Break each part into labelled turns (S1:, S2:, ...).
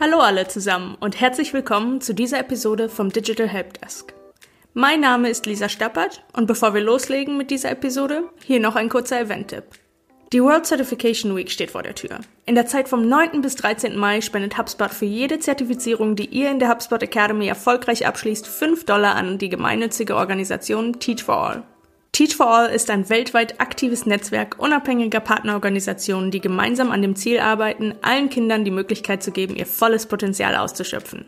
S1: Hallo alle zusammen und herzlich willkommen zu dieser Episode vom Digital Helpdesk. Mein Name ist Lisa Stappert und bevor wir loslegen mit dieser Episode, hier noch ein kurzer Event-Tipp. Die World Certification Week steht vor der Tür. In der Zeit vom 9. bis 13. Mai spendet HubSpot für jede Zertifizierung, die ihr in der HubSpot Academy erfolgreich abschließt, 5 Dollar an die gemeinnützige Organisation Teach for All. Teach for All ist ein weltweit aktives Netzwerk unabhängiger Partnerorganisationen, die gemeinsam an dem Ziel arbeiten, allen Kindern die Möglichkeit zu geben, ihr volles Potenzial auszuschöpfen.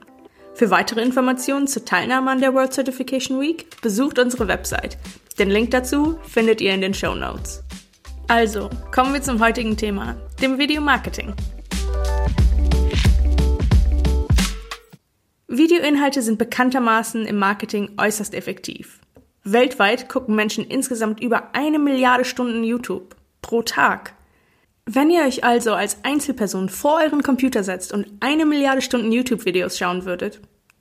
S1: Für weitere Informationen zur Teilnahme an der World Certification Week besucht unsere Website. Den Link dazu findet ihr in den Show Notes. Also, kommen wir zum heutigen Thema, dem Videomarketing. Videoinhalte sind bekanntermaßen im Marketing äußerst effektiv. Weltweit gucken Menschen insgesamt über eine Milliarde Stunden YouTube pro Tag. Wenn ihr euch also als Einzelperson vor euren Computer setzt und eine Milliarde Stunden YouTube-Videos schauen würdet,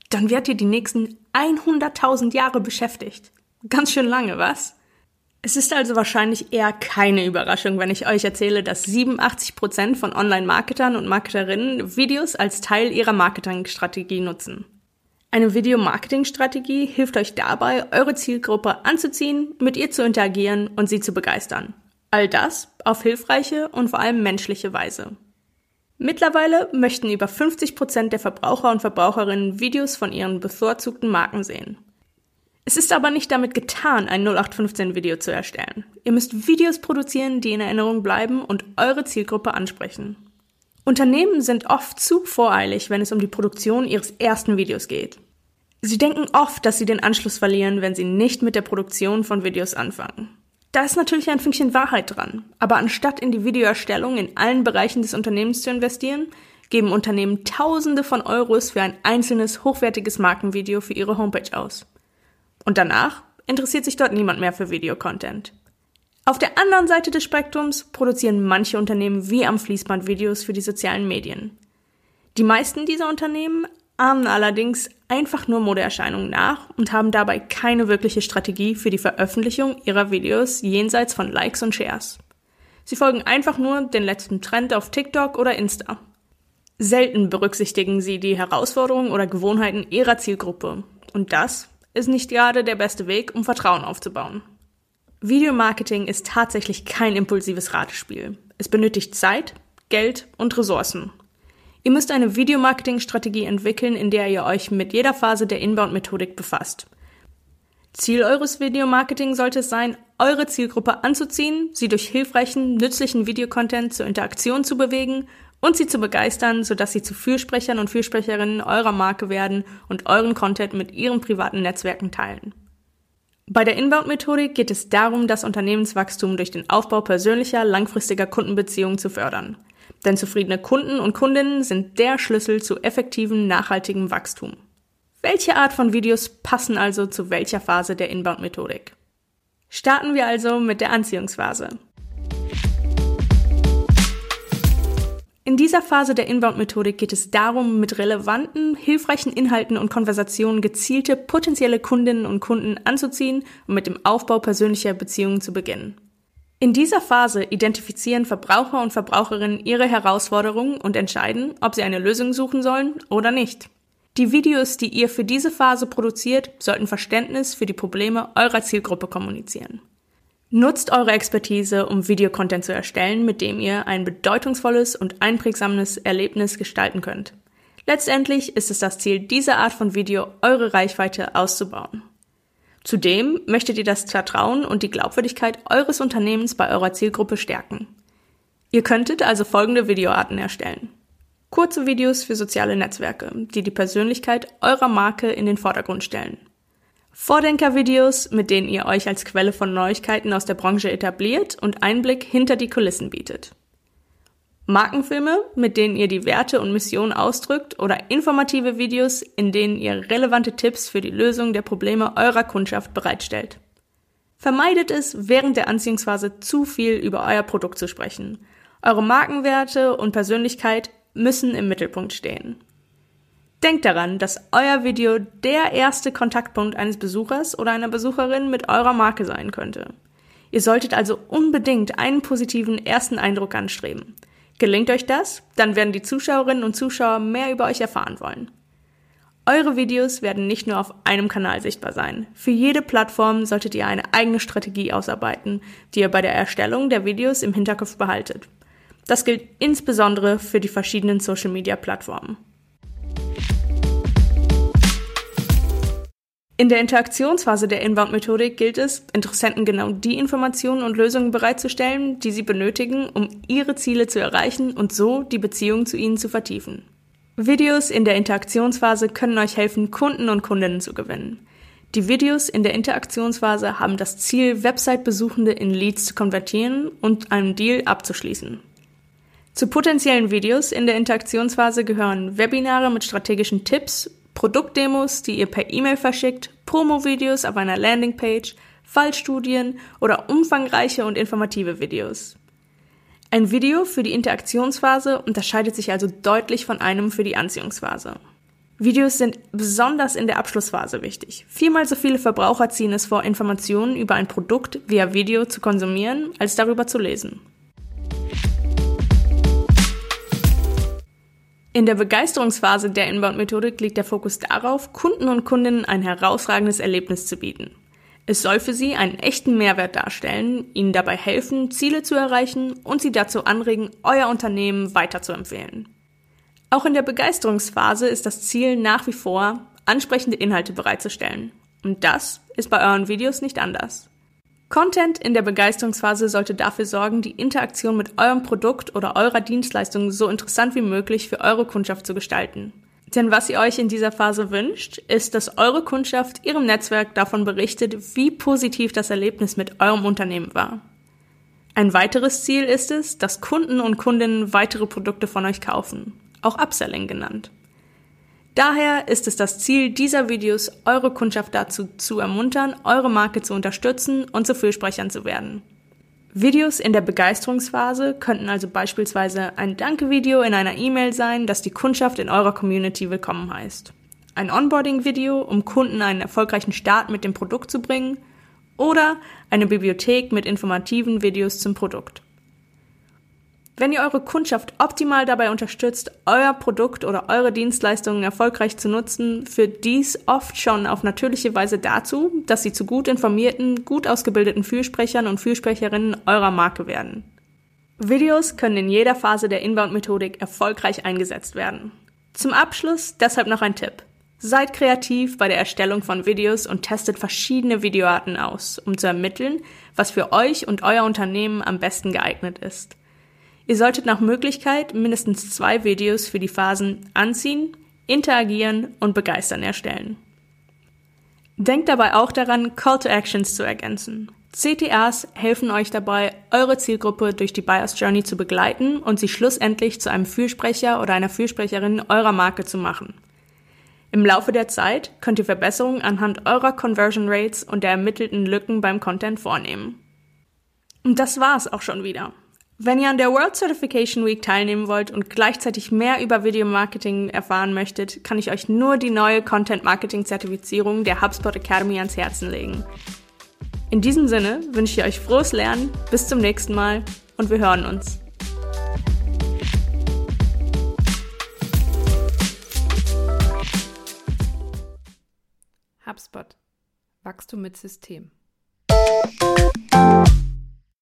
S1: dann werdet ihr die nächsten 100.000 Jahre beschäftigt. Ganz schön lange, was? Es ist also wahrscheinlich eher keine Überraschung, wenn ich euch erzähle, dass 87% von Online-Marketern und Marketerinnen Videos als Teil ihrer Marketingstrategie nutzen. Eine Video-Marketing-Strategie hilft euch dabei, eure Zielgruppe anzuziehen, mit ihr zu interagieren und sie zu begeistern. All das auf hilfreiche und vor allem menschliche Weise. Mittlerweile möchten über 50% der Verbraucher und Verbraucherinnen Videos von ihren bevorzugten Marken sehen. Es ist aber nicht damit getan, ein 0815-Video zu erstellen. Ihr müsst Videos produzieren, die in Erinnerung bleiben und eure Zielgruppe ansprechen. Unternehmen sind oft zu voreilig, wenn es um die Produktion ihres ersten Videos geht. Sie denken oft, dass sie den Anschluss verlieren, wenn sie nicht mit der Produktion von Videos anfangen. Da ist natürlich ein Fünkchen Wahrheit dran, aber anstatt in die Videoerstellung in allen Bereichen des Unternehmens zu investieren, geben Unternehmen Tausende von Euros für ein einzelnes hochwertiges Markenvideo für ihre Homepage aus. Und danach interessiert sich dort niemand mehr für Videocontent. Auf der anderen Seite des Spektrums produzieren manche Unternehmen wie am Fließband Videos für die sozialen Medien. Die meisten dieser Unternehmen ahmen allerdings einfach nur Modeerscheinungen nach und haben dabei keine wirkliche Strategie für die Veröffentlichung ihrer Videos jenseits von Likes und Shares. Sie folgen einfach nur den letzten Trend auf TikTok oder Insta. Selten berücksichtigen sie die Herausforderungen oder Gewohnheiten ihrer Zielgruppe. Und das ist nicht gerade der beste Weg, um Vertrauen aufzubauen. Videomarketing ist tatsächlich kein impulsives Ratespiel. Es benötigt Zeit, Geld und Ressourcen. Ihr müsst eine Videomarketing-Strategie entwickeln, in der ihr euch mit jeder Phase der Inbound-Methodik befasst. Ziel eures Videomarketing sollte es sein, eure Zielgruppe anzuziehen, sie durch hilfreichen, nützlichen Videocontent zur Interaktion zu bewegen und sie zu begeistern, sodass sie zu Fürsprechern und Fürsprecherinnen eurer Marke werden und euren Content mit ihren privaten Netzwerken teilen. Bei der Inbound-Methodik geht es darum, das Unternehmenswachstum durch den Aufbau persönlicher, langfristiger Kundenbeziehungen zu fördern. Denn zufriedene Kunden und Kundinnen sind der Schlüssel zu effektivem, nachhaltigem Wachstum. Welche Art von Videos passen also zu welcher Phase der Inbound-Methodik? Starten wir also mit der Anziehungsphase. In dieser Phase der Inbound-Methodik geht es darum, mit relevanten, hilfreichen Inhalten und Konversationen gezielte potenzielle Kundinnen und Kunden anzuziehen und mit dem Aufbau persönlicher Beziehungen zu beginnen. In dieser Phase identifizieren Verbraucher und Verbraucherinnen ihre Herausforderungen und entscheiden, ob sie eine Lösung suchen sollen oder nicht. Die Videos, die ihr für diese Phase produziert, sollten Verständnis für die Probleme eurer Zielgruppe kommunizieren. Nutzt eure Expertise, um Videocontent zu erstellen, mit dem ihr ein bedeutungsvolles und einprägsames Erlebnis gestalten könnt. Letztendlich ist es das Ziel dieser Art von Video, eure Reichweite auszubauen. Zudem möchtet ihr das Vertrauen und die Glaubwürdigkeit eures Unternehmens bei eurer Zielgruppe stärken. Ihr könntet also folgende Videoarten erstellen. Kurze Videos für soziale Netzwerke, die die Persönlichkeit eurer Marke in den Vordergrund stellen. Vordenker-Videos, mit denen ihr euch als Quelle von Neuigkeiten aus der Branche etabliert und Einblick hinter die Kulissen bietet. Markenfilme, mit denen ihr die Werte und Mission ausdrückt oder informative Videos, in denen ihr relevante Tipps für die Lösung der Probleme eurer Kundschaft bereitstellt. Vermeidet es, während der Anziehungsphase zu viel über euer Produkt zu sprechen. Eure Markenwerte und Persönlichkeit müssen im Mittelpunkt stehen. Denkt daran, dass euer Video der erste Kontaktpunkt eines Besuchers oder einer Besucherin mit eurer Marke sein könnte. Ihr solltet also unbedingt einen positiven ersten Eindruck anstreben. Gelingt euch das, dann werden die Zuschauerinnen und Zuschauer mehr über euch erfahren wollen. Eure Videos werden nicht nur auf einem Kanal sichtbar sein. Für jede Plattform solltet ihr eine eigene Strategie ausarbeiten, die ihr bei der Erstellung der Videos im Hinterkopf behaltet. Das gilt insbesondere für die verschiedenen Social-Media-Plattformen. In der Interaktionsphase der Inbound-Methodik gilt es, Interessenten genau die Informationen und Lösungen bereitzustellen, die sie benötigen, um ihre Ziele zu erreichen und so die Beziehung zu ihnen zu vertiefen. Videos in der Interaktionsphase können euch helfen, Kunden und Kundinnen zu gewinnen. Die Videos in der Interaktionsphase haben das Ziel, Website-Besuchende in Leads zu konvertieren und einen Deal abzuschließen. Zu potenziellen Videos in der Interaktionsphase gehören Webinare mit strategischen Tipps, Produktdemos, die ihr per E-Mail verschickt, Promo-Videos auf einer Landingpage, Fallstudien oder umfangreiche und informative Videos. Ein Video für die Interaktionsphase unterscheidet sich also deutlich von einem für die Anziehungsphase. Videos sind besonders in der Abschlussphase wichtig. Viermal so viele Verbraucher ziehen es vor, Informationen über ein Produkt via Video zu konsumieren, als darüber zu lesen. In der Begeisterungsphase der Inbound-Methodik liegt der Fokus darauf, Kunden und Kundinnen ein herausragendes Erlebnis zu bieten. Es soll für sie einen echten Mehrwert darstellen, ihnen dabei helfen, Ziele zu erreichen und sie dazu anregen, euer Unternehmen weiterzuempfehlen. Auch in der Begeisterungsphase ist das Ziel nach wie vor, ansprechende Inhalte bereitzustellen. Und das ist bei euren Videos nicht anders. Content in der Begeisterungsphase sollte dafür sorgen, die Interaktion mit eurem Produkt oder eurer Dienstleistung so interessant wie möglich für eure Kundschaft zu gestalten. Denn was ihr euch in dieser Phase wünscht, ist, dass eure Kundschaft ihrem Netzwerk davon berichtet, wie positiv das Erlebnis mit eurem Unternehmen war. Ein weiteres Ziel ist es, dass Kunden und Kundinnen weitere Produkte von euch kaufen, auch Upselling genannt. Daher ist es das Ziel dieser Videos, eure Kundschaft dazu zu ermuntern, eure Marke zu unterstützen und zu Fürsprechern zu werden. Videos in der Begeisterungsphase könnten also beispielsweise ein Danke-Video in einer E-Mail sein, das die Kundschaft in eurer Community willkommen heißt. Ein Onboarding-Video, um Kunden einen erfolgreichen Start mit dem Produkt zu bringen. Oder eine Bibliothek mit informativen Videos zum Produkt. Wenn ihr eure Kundschaft optimal dabei unterstützt, euer Produkt oder eure Dienstleistungen erfolgreich zu nutzen, führt dies oft schon auf natürliche Weise dazu, dass sie zu gut informierten, gut ausgebildeten Fürsprechern und Fürsprecherinnen eurer Marke werden. Videos können in jeder Phase der Inbound-Methodik erfolgreich eingesetzt werden. Zum Abschluss deshalb noch ein Tipp. Seid kreativ bei der Erstellung von Videos und testet verschiedene Videoarten aus, um zu ermitteln, was für euch und euer Unternehmen am besten geeignet ist. Ihr solltet nach Möglichkeit mindestens zwei Videos für die Phasen Anziehen, Interagieren und Begeistern erstellen. Denkt dabei auch daran, Call to Actions zu ergänzen. CTAs helfen euch dabei, eure Zielgruppe durch die Buyers Journey zu begleiten und sie schlussendlich zu einem Fürsprecher oder einer Fürsprecherin eurer Marke zu machen. Im Laufe der Zeit könnt ihr Verbesserungen anhand eurer Conversion Rates und der ermittelten Lücken beim Content vornehmen. Und das war's auch schon wieder. Wenn ihr an der World Certification Week teilnehmen wollt und gleichzeitig mehr über Video Marketing erfahren möchtet, kann ich euch nur die neue Content Marketing Zertifizierung der HubSpot Academy ans Herzen legen. In diesem Sinne wünsche ich euch frohes Lernen, bis zum nächsten Mal und wir hören uns.
S2: HubSpot. Wachstum mit System.